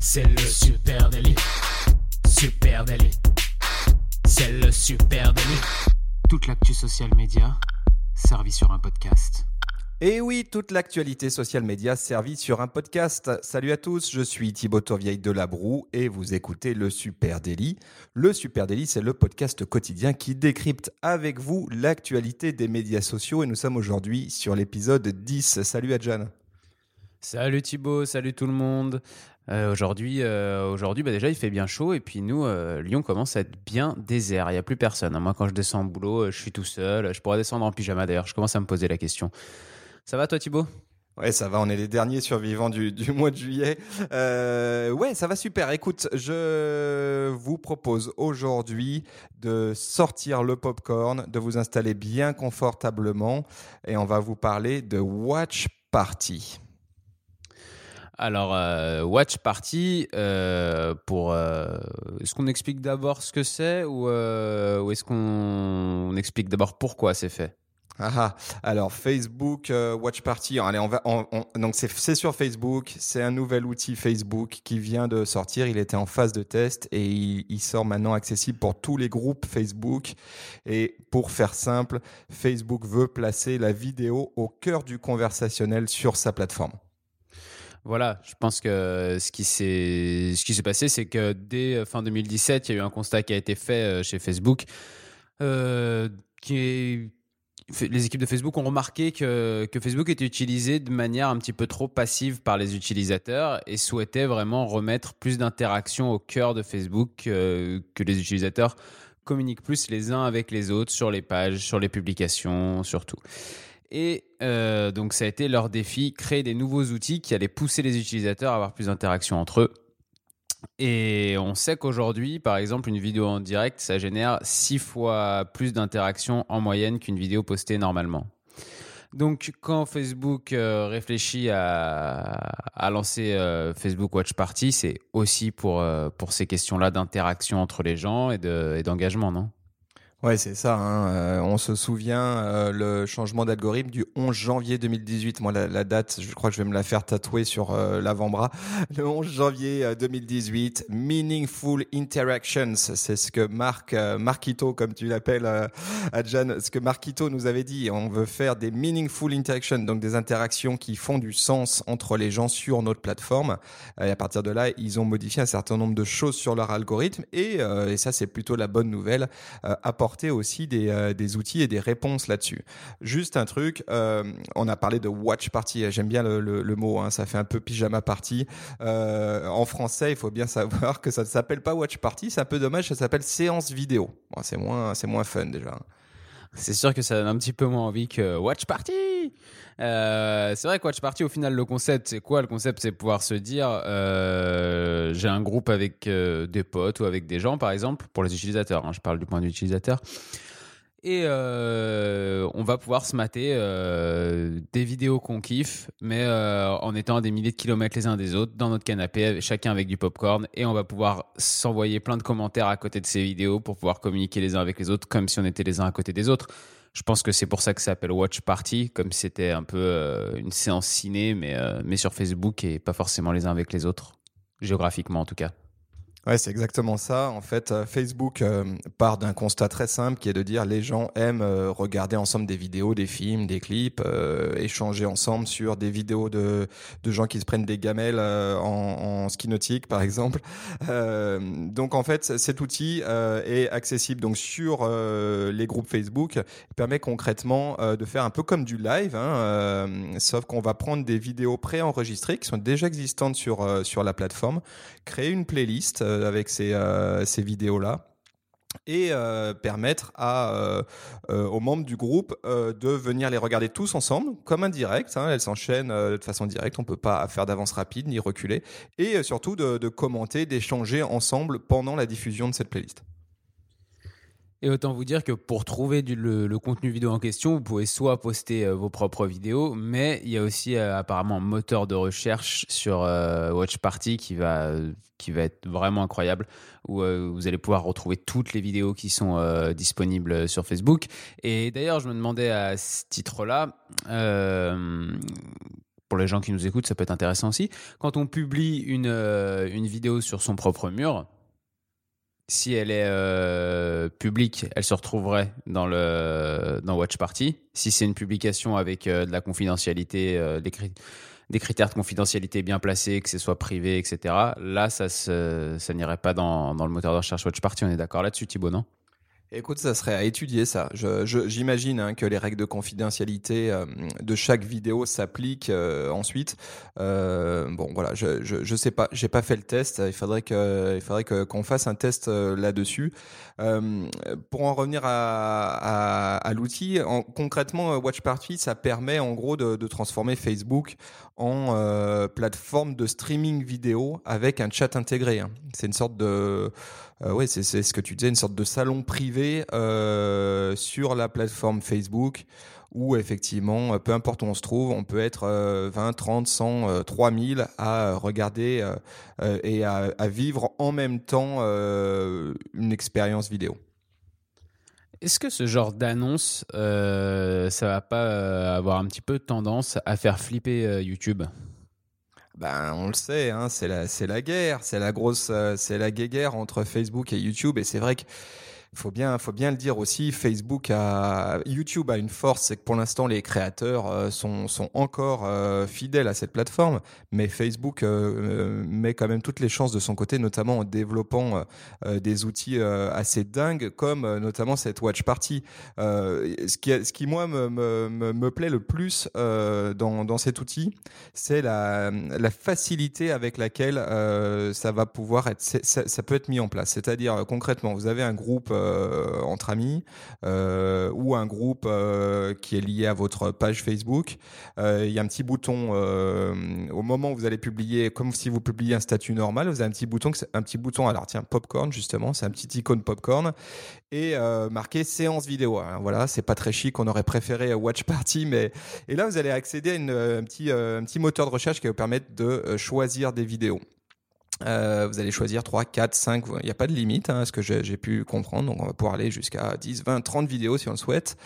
C'est le super délit. Super délit. C'est le super délit. Toute l'actu social média servie sur un podcast. Et oui, toute l'actualité social média servie sur un podcast. Salut à tous, je suis Thibaut Tourvieille de Labroue et vous écoutez le Super Daily. Le Super Daily, c'est le podcast quotidien qui décrypte avec vous l'actualité des médias sociaux et nous sommes aujourd'hui sur l'épisode 10. Salut Adjan. Salut Thibaut, salut tout le monde. Euh, aujourd'hui, euh, aujourd'hui bah déjà il fait bien chaud et puis nous, euh, Lyon commence à être bien désert. Il n'y a plus personne. Moi, quand je descends au boulot, je suis tout seul. Je pourrais descendre en pyjama d'ailleurs. Je commence à me poser la question. Ça va toi Thibaut? Ouais, ça va, on est les derniers survivants du, du mois de juillet. Euh, ouais, ça va super. Écoute, je vous propose aujourd'hui de sortir le popcorn, de vous installer bien confortablement et on va vous parler de Watch Party. Alors, euh, Watch Party, euh, pour, euh, est-ce qu'on explique d'abord ce que c'est ou, euh, ou est-ce qu'on on explique d'abord pourquoi c'est fait? Ah, ah. alors Facebook euh, Watch Party, allez, on va, on- on- donc c'est c'est sur Facebook, c'est un nouvel outil Facebook qui vient de sortir. Il était en phase de test et il, il sort maintenant accessible pour tous les groupes Facebook. Et pour faire simple, Facebook veut placer la vidéo au cœur du conversationnel sur sa plateforme. Voilà, je pense que ce qui s'est ce qui s'est passé, c'est que dès euh, fin 2017, il y a eu un constat qui a été fait euh, chez Facebook, euh, les équipes de Facebook ont remarqué que, Facebook était utilisé de manière un petit peu trop passive par les utilisateurs et souhaitaient vraiment remettre plus d'interaction au cœur de Facebook, euh, que les utilisateurs communiquent plus les uns avec les autres sur les pages, sur les publications, surtout. Et euh, donc ça a été leur défi, créer des nouveaux outils qui allaient pousser les utilisateurs à avoir plus d'interaction entre eux. Et on sait qu'aujourd'hui, par exemple, une vidéo en direct, ça génère six fois plus d'interactions en moyenne qu'une vidéo postée normalement. Donc, quand Facebook euh, réfléchit à, lancer euh, Facebook Watch Party, c'est aussi pour, ces questions-là d'interaction entre les gens et d'engagement, non? Ouais, c'est ça. hein. Euh, on se souvient euh, le changement d'algorithme du 11 janvier 2018. Moi, la, la date, je crois que je vais me la faire tatouer sur euh, l'avant-bras. Le 11 janvier euh, 2018, Meaningful Interactions. C'est ce que Marc, euh, Marquito, comme tu l'appelles, euh, Adjan, ce que Marquito nous avait dit. On veut faire des Meaningful Interactions, donc des interactions qui font du sens entre les gens sur notre plateforme. Euh, Et à partir de là, ils ont modifié un certain nombre de choses sur leur algorithme. Et, euh, et ça, c'est plutôt la bonne nouvelle euh, apporter aussi des, euh, des outils et des réponses là-dessus. Juste un truc, euh, on a parlé de watch party, j'aime bien le, mot, hein, ça fait un peu pyjama party. Euh, en français, il faut bien savoir que ça ne s'appelle pas watch party, c'est un peu dommage, ça s'appelle séance vidéo. C'est moins, moins fun déjà. C'est sûr que ça donne un petit peu moins envie que Watch Party. Euh, c'est vrai que Watch Party, au final, le concept, c'est quoi? Le concept, c'est pouvoir se dire, euh, j'ai un groupe avec euh, des potes ou avec des gens, par exemple, pour les utilisateurs. hein, je parle du point de vue utilisateur. Et euh, on va pouvoir se mater euh, des vidéos qu'on kiffe, mais euh, en étant à des milliers de kilomètres les uns des autres, dans notre canapé, chacun avec du popcorn, et on va pouvoir s'envoyer plein de commentaires à côté de ces vidéos pour pouvoir communiquer les uns avec les autres, comme si on était les uns à côté des autres. Je pense que c'est pour ça que ça s'appelle Watch Party, comme c'était un peu une séance ciné, mais, mais sur Facebook et pas forcément les uns avec les autres, géographiquement en tout cas. Ouais, c'est exactement ça. En fait, euh, Facebook euh, part d'un constat très simple qui est de dire les gens aiment euh, regarder ensemble des vidéos, des films, des clips, échanger ensemble sur des vidéos de, de gens qui se prennent des gamelles en, ski nautique, par exemple. Donc, en fait, cet outil est accessible donc sur les groupes Facebook. Il permet concrètement de faire un peu comme du live, hein, sauf qu'on va prendre des vidéos préenregistrées qui sont déjà existantes sur, sur la plateforme créer une playlist avec ces, euh, ces vidéos-là et euh, permettre euh, euh, aux membres du groupe euh, de venir les regarder tous ensemble, comme un direct. Hein, elles s'enchaînent euh, de façon directe, on peut pas faire d'avance rapide ni reculer. Et euh, surtout de commenter, d'échanger ensemble pendant la diffusion de cette playlist. Et autant vous dire que pour trouver le, contenu vidéo en question, vous pouvez soit poster euh, vos propres vidéos, mais il y a aussi euh, apparemment un moteur de recherche sur euh, Watch Party qui va, qui va être vraiment incroyable, où vous allez pouvoir retrouver toutes les vidéos qui sont disponibles sur Facebook. Et d'ailleurs, je me demandais à ce titre-là, pour les gens qui nous écoutent, ça peut être intéressant aussi. Quand on publie une, une vidéo sur son propre mur, si elle est euh, publique, elle se retrouverait dans le dans Watch Party. Si c'est une publication avec euh, de la confidentialité, des, des, critères de confidentialité bien placés, que ce soit privé, etc. Là, ça, ça n'irait pas dans, dans le moteur de recherche Watch Party. On est d'accord là-dessus, Thibaut, non? Écoute, ça serait à étudier ça. J'imagine hein, que les règles de confidentialité euh, de chaque vidéo s'appliquent euh, ensuite. Euh, bon, voilà, je, je, sais pas, j'ai pas fait le test. Il faudrait que, faudrait qu'on fasse un test là-dessus. pour en revenir à, l'outil, concrètement, Watch Party, ça permet en gros de, de transformer Facebook en plateforme de streaming vidéo avec un chat intégré. Hein. C'est une sorte de euh, ouais, c'est ce que tu disais, une sorte de salon privé euh, sur la plateforme Facebook où effectivement, euh, peu importe où on se trouve, on peut être 20, 30, 100, 3000 à regarder et à, vivre en même temps une expérience vidéo. Est-ce que ce genre d'annonce, ça va pas avoir un petit peu tendance à faire flipper YouTube? Ben, on le sait, hein, c'est la, c'est la guerre, c'est la grosse, euh, c'est la guerre entre Facebook et YouTube. Et c'est vrai que faut bien, faut bien le dire aussi. Facebook a, YouTube a une force, c'est que pour l'instant les créateurs euh, sont, sont encore euh, fidèles à cette plateforme, mais Facebook euh, met quand même toutes les chances de son côté, notamment en développant des outils assez dingues, comme notamment cette Watch Party. ce qui, ce qui moi me, me, me plaît le plus dans, dans cet outil, c'est la, la facilité avec laquelle ça va pouvoir être, ça, ça peut être mis en place. C'est-à-dire concrètement, vous avez un groupe euh, entre amis euh, ou un groupe euh, qui est lié à votre page Facebook. Il y a un petit bouton au moment où vous allez publier, comme si vous publiez un statut normal, vous avez un petit bouton, un petit bouton. Alors tiens, popcorn justement, c'est un petit icône popcorn et marqué séance vidéo. voilà, c'est pas très chic, on aurait préféré Watch Party, mais et là vous allez accéder à un petit un petit moteur de recherche qui va vous permettre de choisir des vidéos. Euh, vous allez choisir 3, 4, 5, il n'y a pas de limite, hein, ce que j'ai pu comprendre, donc on va pouvoir aller jusqu'à 10, 20, 30 vidéos si on le souhaite.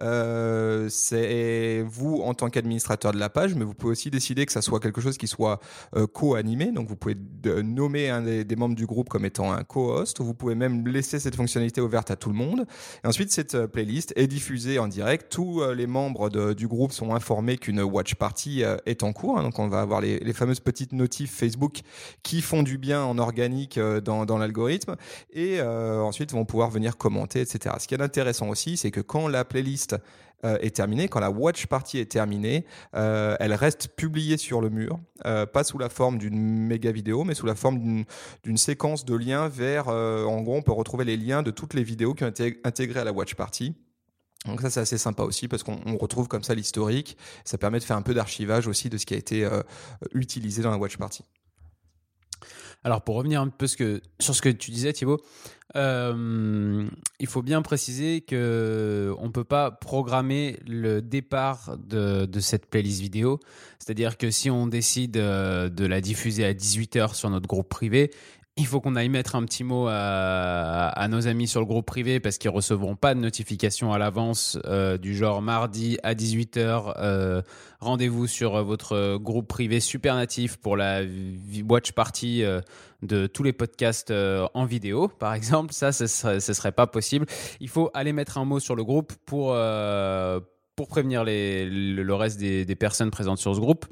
Euh, c'est vous en tant qu'administrateur de la page, mais vous pouvez aussi décider que ça soit quelque chose qui soit euh, co-animé, donc vous pouvez nommer un des, membres du groupe comme étant un co-host, ou vous pouvez même laisser cette fonctionnalité ouverte à tout le monde. Et ensuite, cette euh, playlist est diffusée en direct, tous les membres du groupe sont informés qu'une watch party est en cours, hein, donc on va avoir les fameuses petites notifs Facebook qui font du bien en organique euh, dans, l'algorithme et euh, ensuite vont pouvoir venir commenter, etc. Ce qui est intéressant aussi, c'est que quand la playlist euh, est terminée, quand la watch party est terminée, elle reste publiée sur le mur, pas sous la forme d'une méga vidéo, mais sous la forme d'une séquence de liens vers, en gros, on peut retrouver les liens de toutes les vidéos qui ont été intégrées à la watch party. Donc ça c'est assez sympa aussi parce qu'on retrouve comme ça l'historique. Ça permet de faire un peu d'archivage aussi de ce qui a été utilisé dans la watch party. Alors pour revenir un peu sur ce que tu disais Thibaut, euh, il faut bien préciser que on peut pas programmer le départ de, cette playlist vidéo. C'est-à-dire que si on décide euh, de la diffuser à 18h sur notre groupe privé, il faut qu'on aille mettre un petit mot à, nos amis sur le groupe privé parce qu'ils recevront pas de notification à l'avance euh, du genre mardi à 18h. Euh, rendez-vous sur votre groupe privé super natif pour la watch party euh, de tous les podcasts en vidéo, par exemple. Ça, ce serait, serait pas possible. Il faut aller mettre un mot sur le groupe pour pour prévenir le reste des personnes présentes sur ce groupe.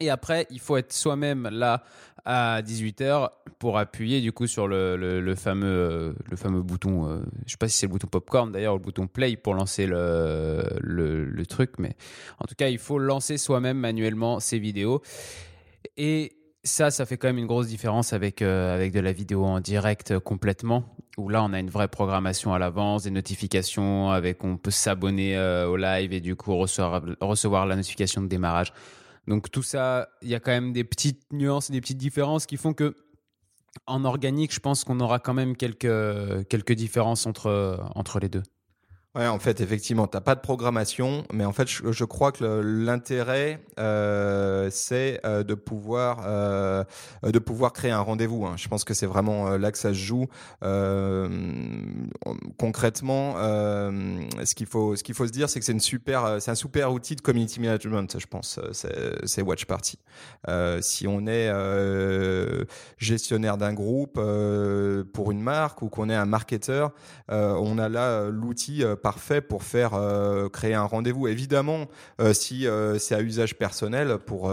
Et après, il faut être soi-même là à 18h pour appuyer du coup sur le, fameux, euh, le fameux bouton, euh, je sais pas si c'est le bouton popcorn d'ailleurs, ou le bouton play pour lancer le, truc, mais en tout cas, il faut lancer soi-même manuellement ces vidéos. Et ça, ça fait quand même une grosse différence avec, euh, avec de la vidéo en direct complètement, où là, on a une vraie programmation à l'avance, des notifications, avec on peut s'abonner au live et du coup recevoir la notification de démarrage. Donc tout ça, il y a quand même des petites nuances, des petites différences qui font que en organique, je pense qu'on aura quand même quelques, quelques différences entre, entre les deux. En fait, effectivement, t'as pas de programmation, mais en fait, je, crois que l'intérêt, euh, c'est euh, de pouvoir euh, de pouvoir créer un rendez-vous. Hein. Je pense que c'est vraiment là que ça se joue. Concrètement, ce qu'il faut ce qu'il faut se dire, c'est que c'est une super, c'est un super outil de community management. Je pense, c'est Watch Party. si on est gestionnaire d'un groupe pour une marque ou qu'on est un marketeur, on a là l'outil parfait pour faire euh, créer un rendez-vous. Évidemment, euh, si euh, c'est à usage personnel pour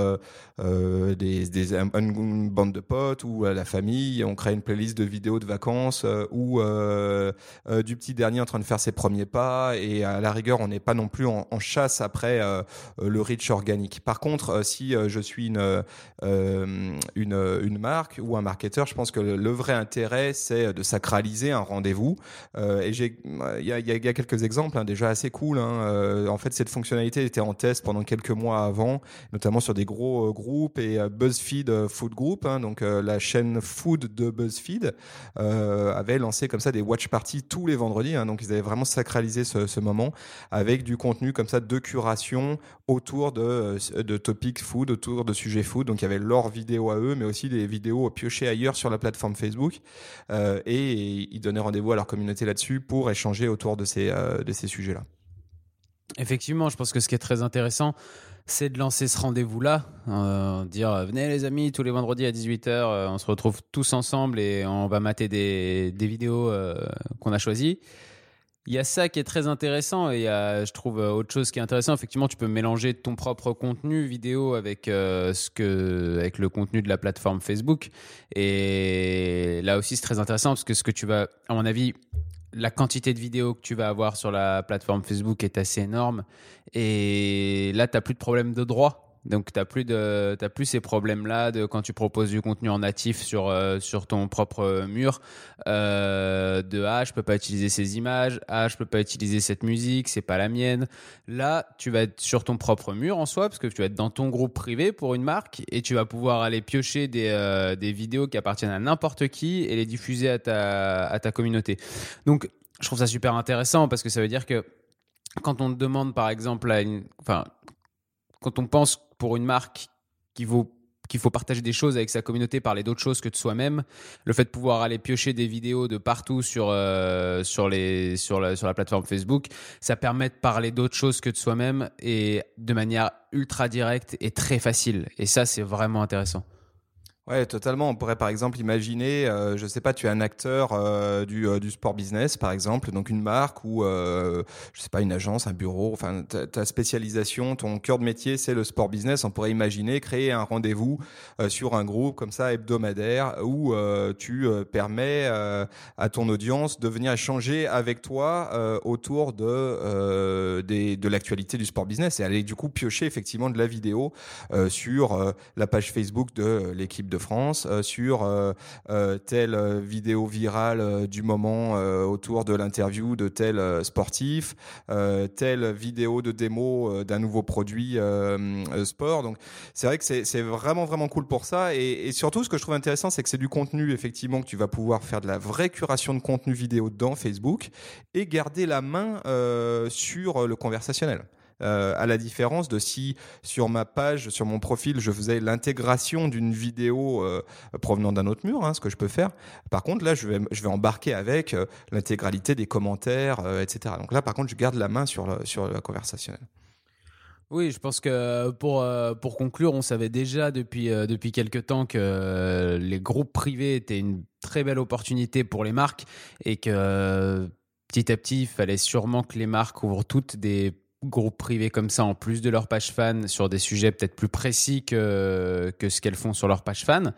des, une, bande de potes ou la famille, on crée une playlist de vidéos de vacances ou du petit dernier en train de faire ses premiers pas et à la rigueur, on n'est pas non plus en, chasse après le reach organique. Par contre, si je suis une, une, marque ou un marketeur, je pense que le, vrai intérêt, c'est de sacraliser un rendez-vous. et il y a, y exemples hein, déjà assez cool. Hein. Euh, en fait, cette fonctionnalité était en test pendant quelques mois avant, notamment sur des gros euh, groupes et euh, BuzzFeed Food Group, hein, donc la chaîne food de BuzzFeed, avait lancé comme ça des watch parties tous les vendredis. donc ils avaient vraiment sacralisé ce, ce, moment avec du contenu comme ça de curation autour de, de topics food, autour de sujets food. Donc il y avait leurs vidéos à eux, mais aussi des vidéos piochées ailleurs sur la plateforme Facebook. et ils donnaient rendez-vous à leur communauté là-dessus pour échanger autour de ces, de ces sujets-là. Effectivement, je pense que ce qui est très intéressant, c'est de lancer ce rendez-vous-là, euh, dire venez les amis, tous les vendredis à 18h, euh, on se retrouve tous ensemble et on va mater des, vidéos euh, qu'on a choisies. Il y a ça qui est très intéressant et je trouve, autre chose qui est intéressant. Effectivement, tu peux mélanger ton propre contenu vidéo avec le contenu de la plateforme Facebook. Et là aussi, c'est très intéressant parce que ce que tu vas, à mon avis, la quantité de vidéos que tu vas avoir sur la plateforme Facebook est assez énorme. Et là, tu n'as plus de problème de droit. Donc, tu n'as plus, de, plus ces problèmes-là de quand tu proposes du contenu en natif sur, euh, sur ton propre mur. Euh, de Ah, je peux pas utiliser ces images. Ah, je peux pas utiliser cette musique. C'est pas la mienne. Là, tu vas être sur ton propre mur en soi, parce que tu vas être dans ton groupe privé pour une marque et tu vas pouvoir aller piocher des, euh, des vidéos qui appartiennent à n'importe qui et les diffuser à ta, à ta communauté. Donc, je trouve ça super intéressant parce que ça veut dire que quand on demande, par exemple, à une, enfin, quand on pense pour une marque qui vaut qu'il faut partager des choses avec sa communauté, parler d'autres choses que de soi-même. Le fait de pouvoir aller piocher des vidéos de partout sur, euh, la, sur la plateforme Facebook, ça permet de parler d'autres choses que de soi-même et de manière ultra directe et très facile. Et ça, c'est vraiment intéressant. Ouais, totalement. On pourrait par exemple imaginer, euh, je sais pas, tu es un acteur euh, du, euh, du sport business, par exemple, donc une marque ou je sais pas une agence, un bureau. Enfin, ta, spécialisation, ton cœur de métier, c'est le sport business. On pourrait imaginer créer un rendez-vous sur un groupe comme ça hebdomadaire où tu permets à ton audience de venir échanger avec toi autour de de l'actualité du sport business et aller du coup piocher effectivement de la vidéo sur la page Facebook de l'équipe de France euh, sur euh, euh, telle vidéo virale du moment autour de l'interview de tel sportif, telle vidéo de démo d'un nouveau produit sport. Donc c'est vrai que c'est vraiment vraiment cool pour ça et, et, surtout ce que je trouve intéressant c'est que c'est du contenu effectivement que tu vas pouvoir faire de la vraie curation de contenu vidéo dans Facebook et garder la main sur le conversationnel. Euh, à la différence de si sur ma page, sur mon profil, je faisais l'intégration d'une vidéo euh, provenant d'un autre mur, hein, ce que je peux faire. Par contre, là, je vais, embarquer avec euh, l'intégralité des commentaires, etc. Donc là, par contre, je garde la main sur le, sur le conversationnel. Oui, je pense que pour, pour conclure, on savait déjà depuis, depuis quelques temps que les groupes privés étaient une très belle opportunité pour les marques et que petit à petit, il fallait sûrement que les marques ouvrent toutes des groupes privés comme ça, en plus de leur page fan, sur des sujets peut-être plus précis que, que ce qu'elles font sur leur page fan.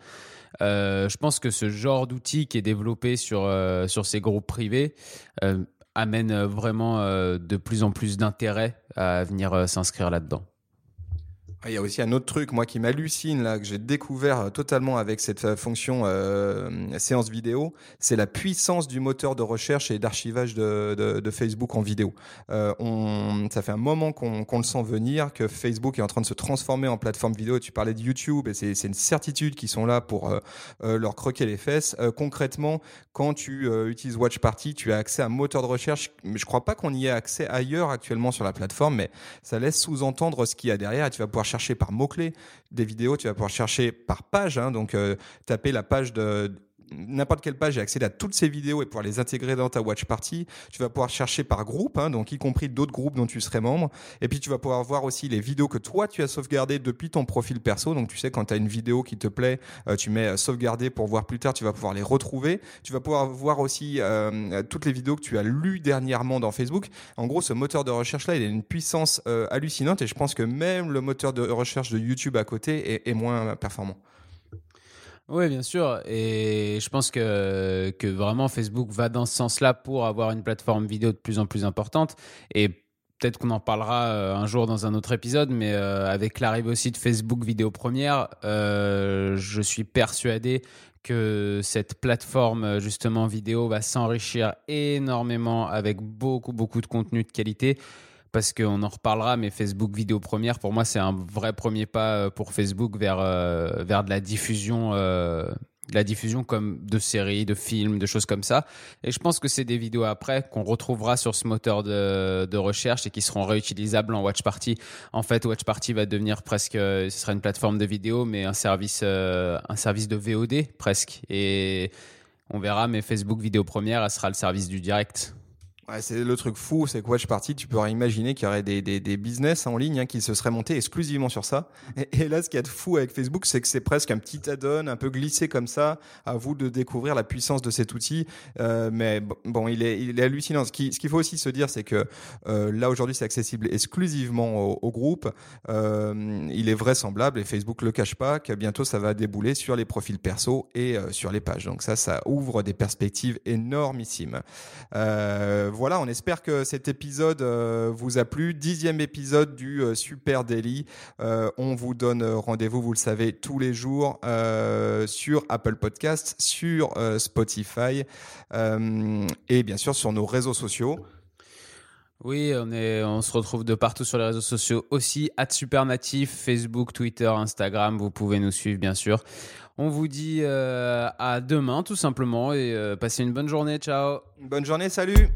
Euh, je pense que ce genre d'outil qui est développé sur, euh, sur ces groupes privés euh, amène vraiment de plus en plus d'intérêt à venir s'inscrire là-dedans. Il y a aussi un autre truc, moi, qui m'hallucine, là, que j'ai découvert euh, totalement avec cette euh, fonction euh, séance vidéo, c'est la puissance du moteur de recherche et d'archivage de, de, Facebook en vidéo. Ça fait un moment qu'on qu le sent venir, que Facebook est en train de se transformer en plateforme vidéo. Tu parlais de YouTube, et c'est une certitude qu'ils sont là pour leur croquer les fesses. concrètement, quand tu utilises Watch Party, tu as accès à un moteur de recherche, je crois pas qu'on y ait accès ailleurs actuellement sur la plateforme, mais ça laisse sous-entendre ce qu'il y a derrière, et tu vas pouvoir chercher par mots-clés des vidéos, tu vas pouvoir chercher par page, hein, donc euh, taper la page de n'importe quelle page et accéder à toutes ces vidéos et pouvoir les intégrer dans ta watch party. Tu vas pouvoir chercher par groupe, hein, donc y compris d'autres groupes dont tu serais membre. Et puis tu vas pouvoir voir aussi les vidéos que toi tu as sauvegardées depuis ton profil perso. Donc tu sais quand tu as une vidéo qui te plaît, euh, tu mets euh, sauvegarder pour voir plus tard. Tu vas pouvoir les retrouver. Tu vas pouvoir voir aussi euh, toutes les vidéos que tu as lues dernièrement dans Facebook. En gros, ce moteur de recherche là, il a une puissance euh, hallucinante et je pense que même le moteur de recherche de YouTube à côté est, est moins performant. Oui, bien sûr. Et je pense que, vraiment Facebook va dans ce sens-là pour avoir une plateforme vidéo de plus en plus importante. Et peut-être qu'on en parlera euh, un jour dans un autre épisode, mais euh, avec l'arrivée aussi de Facebook Vidéo Première, euh, je suis persuadé que cette plateforme justement vidéo va s'enrichir énormément avec beaucoup beaucoup de contenu de qualité parce qu'on en reparlera, mais Facebook vidéo première, pour moi, c'est un vrai premier pas euh, pour Facebook vers, euh, vers de la diffusion. Euh, de la diffusion comme de séries, de films, de choses comme ça. Et je pense que c'est des vidéos après qu'on retrouvera sur ce moteur de, de, recherche et qui seront réutilisables en Watch Party. En fait, Watch Party va devenir presque, ce sera une plateforme de vidéo, mais un service, un service de VOD presque. Et on verra, mais Facebook vidéo première, elle sera le service du direct. Ouais, c'est le truc fou, c'est que Watch Party, tu pourrais imaginer qu'il y aurait des, des, des business en ligne hein, qui se seraient montés exclusivement sur ça. Et, là, ce qu'il y a de fou avec Facebook, c'est que c'est presque un petit add-on, un peu glissé comme ça. À vous de découvrir la puissance de cet outil. Euh, mais bon, il est, il est hallucinant. Ce qu'il ce qu'il faut aussi se dire, c'est que euh, là, aujourd'hui, c'est accessible exclusivement au, au groupe. Euh, il est vraisemblable, et Facebook le cache pas, que bientôt, ça va débouler sur les profils perso et euh, sur les pages. Donc ça, ça ouvre des perspectives énormissimes. Euh, voilà, on espère que cet épisode euh, vous a plu. Dixième épisode du euh, Super Daily. Euh, on vous donne rendez-vous, vous le savez, tous les jours sur Apple Podcast, sur Spotify et bien sûr sur nos réseaux sociaux. Oui, on, est, on se retrouve de partout sur les réseaux sociaux aussi, at Supernatif, Facebook, Twitter, Instagram, vous pouvez nous suivre bien sûr. On vous dit euh, à demain tout simplement et euh, passez une bonne journée, ciao Bonne journée, salut